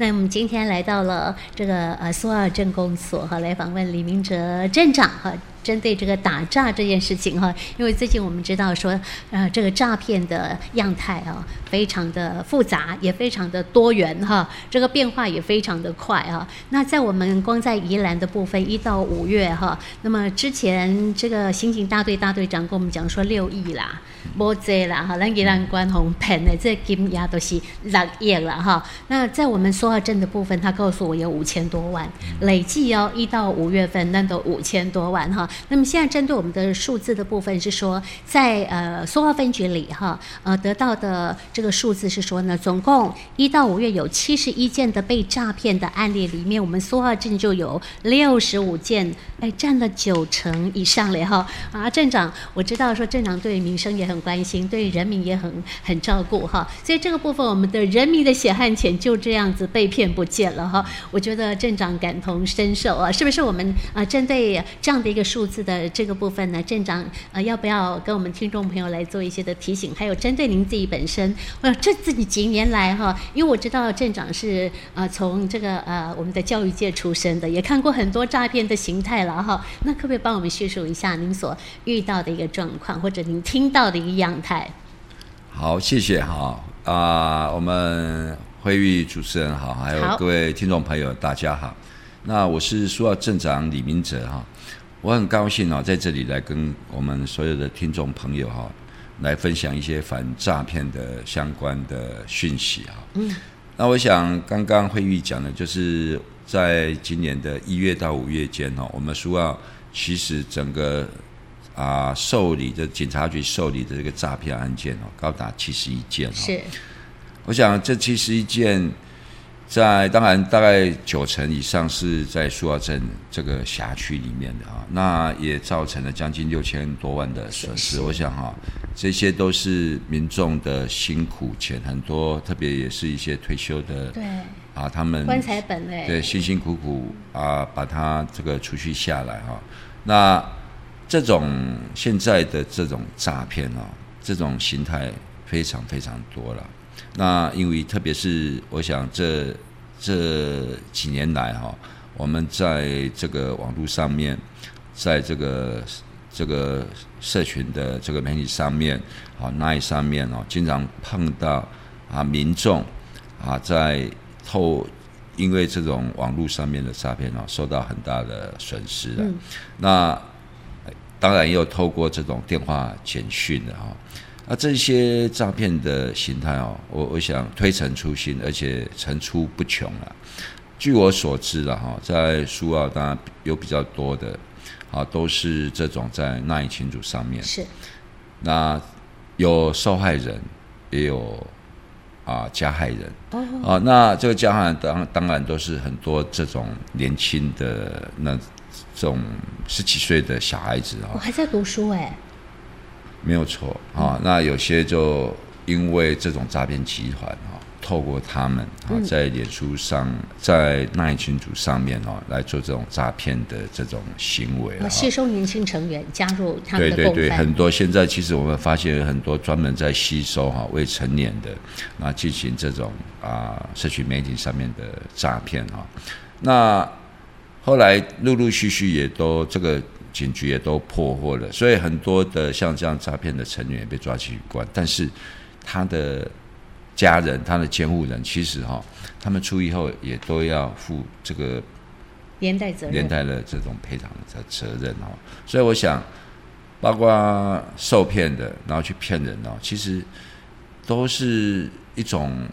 那我们今天来到了这个呃苏尔镇公所哈，来访问李明哲镇长哈。针对这个打诈这件事情哈，因为最近我们知道说，呃，这个诈骗的样态啊，非常的复杂，也非常的多元哈，这个变化也非常的快啊。那在我们光在宜兰的部分，一到五月哈，那么之前这个刑警大队大队长跟我们讲说六亿啦，无济啦哈，咱宜兰关红骗的这金额都是六亿了哈。那在我们苏澳镇的部分，他告诉我有五千多万，累计哦，一到五月份那都五千多万哈。那么现在针对我们的数字的部分是说，在呃苏澳分局里哈，呃得到的这个数字是说呢，总共一到五月有七十一件的被诈骗的案例里面，我们苏澳镇就有六十五件，哎，占了九成以上了哈。啊，镇长，我知道说镇长对民生也很关心，对人民也很很照顾哈，所以这个部分我们的人民的血汗钱就这样子被骗不见了哈。我觉得镇长感同身受啊，是不是我们啊针对这样的一个数数字的这个部分呢，镇长呃，要不要跟我们听众朋友来做一些的提醒？还有针对您自己本身，呃，这自己几年来哈，因为我知道镇长是呃从这个呃我们的教育界出身的，也看过很多诈骗的形态了哈。那可不可以帮我们叙述一下您所遇到的一个状况，或者您听到的一个样态？好，谢谢哈啊、呃，我们会议主持人好，还有各位听众朋友大家好。那我是苏澳镇长李明哲哈。我很高兴啊，在这里来跟我们所有的听众朋友哈，来分享一些反诈骗的相关的讯息哈。嗯。那我想刚刚惠玉讲的，就是在今年的一月到五月间哈，我们苏澳其实整个啊受理的警察局受理的这个诈骗案件哦，高达七十一件。是。我想这七十一件。在当然，大概九成以上是在苏澳镇这个辖区里面的啊，那也造成了将近六千多万的损失。我想哈，这些都是民众的辛苦钱，很多特别也是一些退休的，对啊，他们棺材本嘞，对，辛辛苦苦啊，把它这个储蓄下来哈。那这种现在的这种诈骗啊，这种形态非常非常多了。那因为特别是我想这这几年来哈，我们在这个网络上面，在这个这个社群的这个媒体上面啊，那上面哦，经常碰到啊民众啊在透因为这种网络上面的诈骗哦，受到很大的损失了。那当然也有透过这种电话简讯的哈。那这些诈骗的形态哦，我我想推陈出新，而且层出不穷了。据我所知了哈，在苏澳当然有比较多的，啊，都是这种在赖群组上面。是。那有受害人，也有啊加害人。哦。啊，那这个加害人当当然都是很多这种年轻的那这种十几岁的小孩子啊。我还在读书哎。没有错啊，那有些就因为这种诈骗集团啊，透过他们啊，在脸书上、在那一群组上面哦，来做这种诈骗的这种行为啊，吸收年轻成员加入他们的对对对，很多现在其实我们发现有很多专门在吸收哈未成年的，那进行这种啊社群媒体上面的诈骗哈，那后来陆陆续续也都这个。警局也都破获了，所以很多的像这样诈骗的成员也被抓去关。但是他的家人、他的监护人，其实哈，他们出狱后也都要负这个连带责任，连带的这种赔偿的责任哦。所以我想，包括受骗的，然后去骗人哦，其实都是一种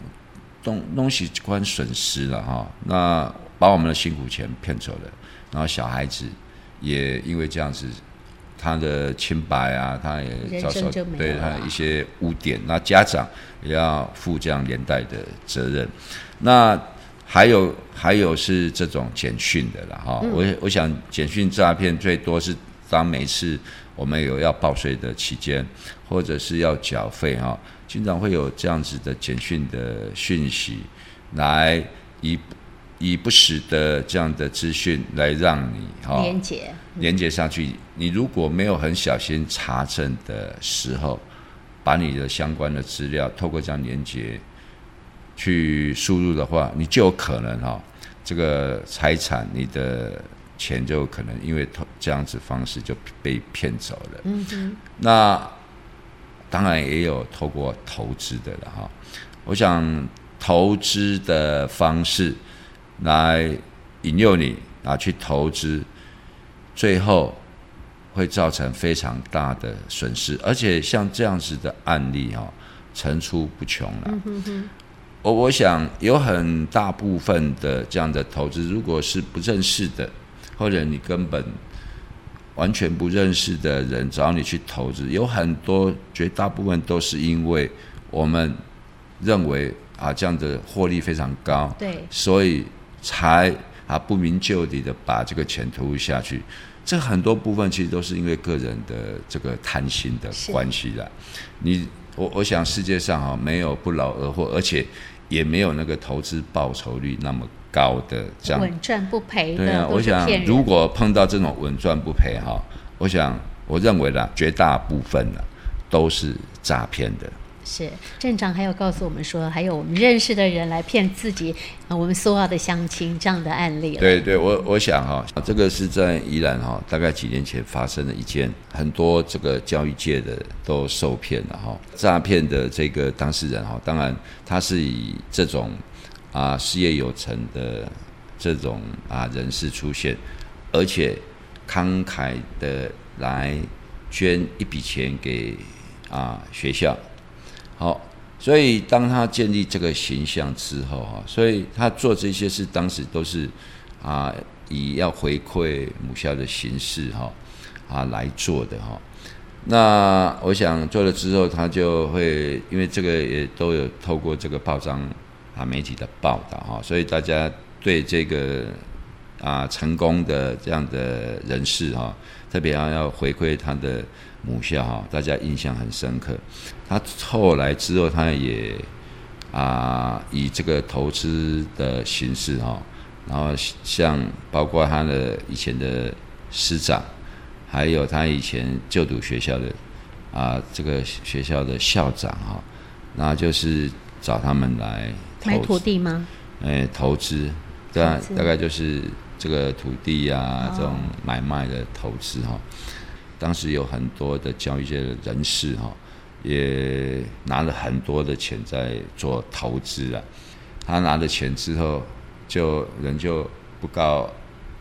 东东西关损失了哈。那把我们的辛苦钱骗走了，然后小孩子。也因为这样子，他的清白啊，他也遭受对他一些污点，那家长也要负这样连带的责任。那还有还有是这种简讯的了哈，我我想简讯诈骗最多是当每次我们有要报税的期间，或者是要缴费哈，经常会有这样子的简讯的讯息来以。以不实的这样的资讯来让你哈连接连接上去，你如果没有很小心查证的时候，把你的相关的资料透过这样连接去输入的话，你就有可能哈、哦，这个财产你的钱就有可能因为这样子方式就被骗走了。嗯哼。那当然也有透过投资的了哈。我想投资的方式来引诱你拿去投资，最后会造成非常大的损失，而且像这样子的案例哈、哦，层出不穷了。嗯哼哼。我我想有很大部分的这样的投资，如果是不认识的，或者你根本完全不认识的人找你去投资，有很多绝大部分都是因为我们认为啊这样的获利非常高，对，所以才啊不明就里的把这个钱投入下去。这很多部分其实都是因为个人的这个贪心的关系啦。你。我我想世界上哈没有不劳而获，而且也没有那个投资报酬率那么高的这样稳赚不赔的。对啊，我想如果碰到这种稳赚不赔哈，我想我认为啦，绝大部分呢都是诈骗的。是镇长还有告诉我们说，还有我们认识的人来骗自己啊，我们苏澳的乡亲这样的案例。对对，我我想哈，这个是在宜兰哈，大概几年前发生的一件，很多这个教育界的都受骗了哈。诈骗的这个当事人哈，当然他是以这种啊事业有成的这种啊人士出现，而且慷慨的来捐一笔钱给啊学校。好，所以当他建立这个形象之后，哈，所以他做这些事，当时都是啊，以要回馈母校的形式，哈，啊来做的，哈。那我想做了之后，他就会因为这个也都有透过这个报章啊媒体的报道，哈，所以大家对这个啊成功的这样的人士，哈，特别要要回馈他的。母校哈，大家印象很深刻。他后来之后，他也啊以这个投资的形式哈，然后像包括他的以前的师长，还有他以前就读学校的啊这个学校的校长哈，然后就是找他们来买土地吗？哎，投资，大大概就是这个土地啊这种买卖的投资哈。当时有很多的教育界的人士哈，也拿了很多的钱在做投资啊。他拿了钱之后，就人就不告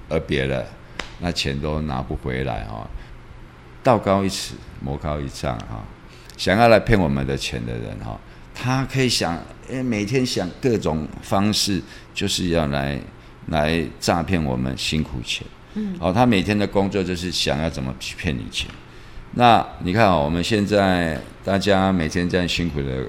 而别了，那钱都拿不回来哈。道高一尺，魔高一丈哈。想要来骗我们的钱的人哈，他可以想，诶，每天想各种方式，就是要来来诈骗我们辛苦钱。嗯，哦，他每天的工作就是想要怎么骗你钱。那你看哦，我们现在大家每天这样辛苦的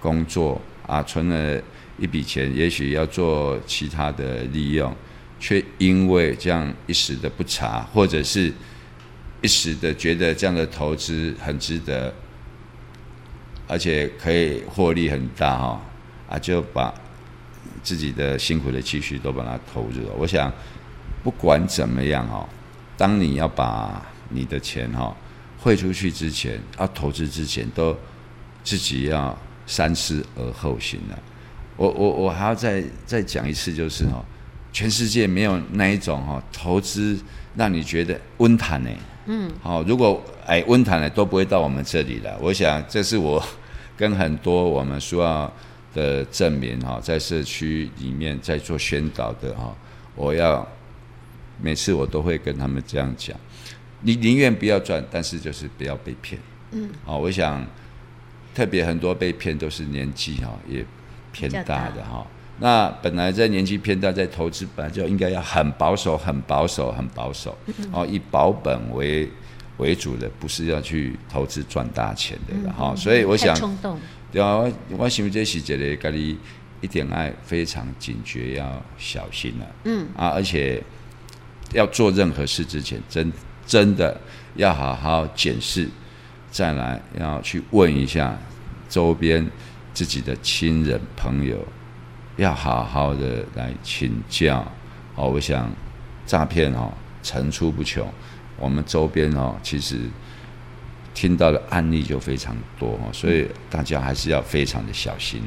工作啊，存了一笔钱，也许要做其他的利用，却因为这样一时的不查，或者是一时的觉得这样的投资很值得，而且可以获利很大哈，啊，就把自己的辛苦的积蓄都把它投入了。我想。不管怎么样哦，当你要把你的钱哈汇出去之前，要投资之前，都自己要三思而后行了。我我我还要再再讲一次，就是哈，全世界没有那一种哈投资让你觉得温谈呢。嗯，好，如果哎温谈呢都不会到我们这里来。我想这是我 跟很多我们苏澳的证明哈，在社区里面在做宣导的哈，我要。每次我都会跟他们这样讲，你宁愿不要赚，但是就是不要被骗。嗯，好，我想特别很多被骗都是年纪哈也偏大的哈。那本来在年纪偏大，在投资本来就应该要很保守、很保守、很保守，哦，以保本为为主的，不是要去投资赚大钱的哈。所以我想，对啊，我我想这是一个家里一点爱非常警觉，要小心了。嗯啊，而且。要做任何事之前，真真的要好好检视，再来要去问一下周边自己的亲人朋友，要好好的来请教。哦，我想诈骗哦层出不穷，我们周边哦其实听到的案例就非常多哦，所以大家还是要非常的小心。